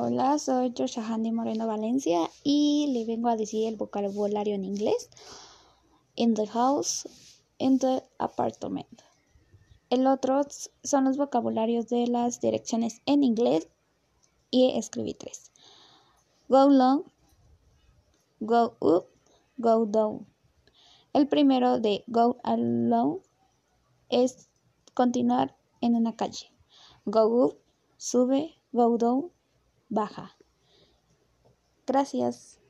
Hola, soy Joshua Handy Moreno Valencia y le vengo a decir el vocabulario en inglés. In the house, in the apartment. El otro son los vocabularios de las direcciones en inglés y escribí tres. Go long, go up, go down. El primero de go along es continuar en una calle. Go up, sube, go down, baja. Gracias.